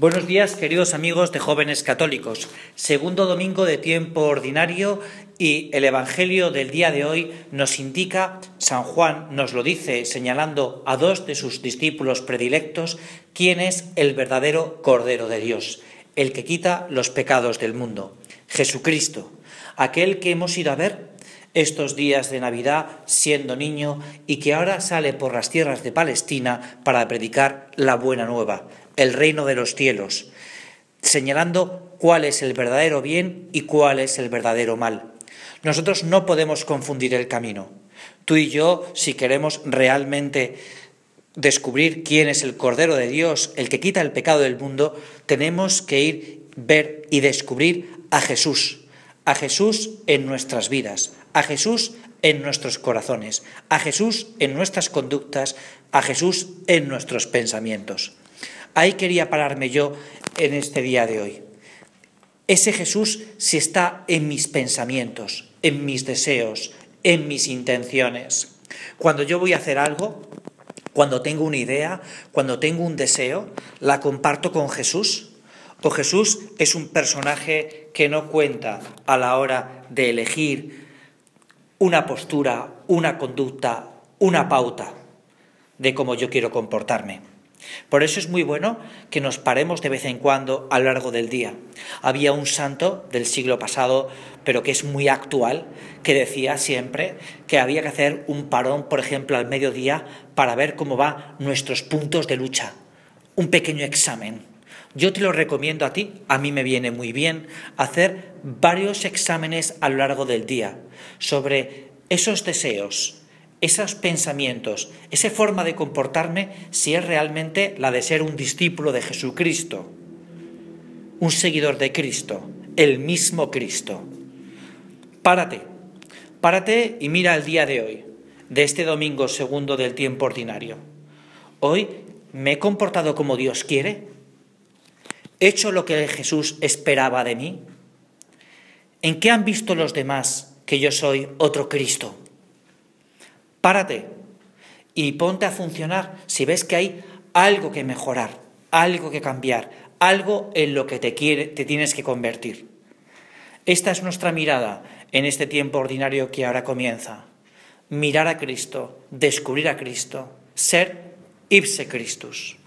Buenos días, queridos amigos de jóvenes católicos. Segundo domingo de tiempo ordinario y el Evangelio del día de hoy nos indica, San Juan nos lo dice señalando a dos de sus discípulos predilectos, quién es el verdadero Cordero de Dios, el que quita los pecados del mundo, Jesucristo, aquel que hemos ido a ver estos días de Navidad siendo niño y que ahora sale por las tierras de Palestina para predicar la buena nueva, el reino de los cielos, señalando cuál es el verdadero bien y cuál es el verdadero mal. Nosotros no podemos confundir el camino. Tú y yo, si queremos realmente descubrir quién es el Cordero de Dios, el que quita el pecado del mundo, tenemos que ir, ver y descubrir a Jesús, a Jesús en nuestras vidas, a Jesús en nuestros corazones, a Jesús en nuestras conductas, a Jesús en nuestros pensamientos. Ahí quería pararme yo en este día de hoy. Ese Jesús si está en mis pensamientos, en mis deseos, en mis intenciones. Cuando yo voy a hacer algo, cuando tengo una idea, cuando tengo un deseo, la comparto con Jesús. O Jesús es un personaje que no cuenta a la hora de elegir una postura, una conducta, una pauta de cómo yo quiero comportarme. Por eso es muy bueno que nos paremos de vez en cuando a lo largo del día. Había un santo del siglo pasado, pero que es muy actual, que decía siempre que había que hacer un parón, por ejemplo, al mediodía para ver cómo van nuestros puntos de lucha. Un pequeño examen. Yo te lo recomiendo a ti, a mí me viene muy bien hacer varios exámenes a lo largo del día sobre esos deseos, esos pensamientos, esa forma de comportarme, si es realmente la de ser un discípulo de Jesucristo, un seguidor de Cristo, el mismo Cristo. Párate, párate y mira el día de hoy, de este domingo segundo del tiempo ordinario. Hoy me he comportado como Dios quiere. ¿He hecho lo que Jesús esperaba de mí? ¿En qué han visto los demás que yo soy otro Cristo? Párate y ponte a funcionar si ves que hay algo que mejorar, algo que cambiar, algo en lo que te, te tienes que convertir. Esta es nuestra mirada en este tiempo ordinario que ahora comienza. Mirar a Cristo, descubrir a Cristo, ser ipse Christus.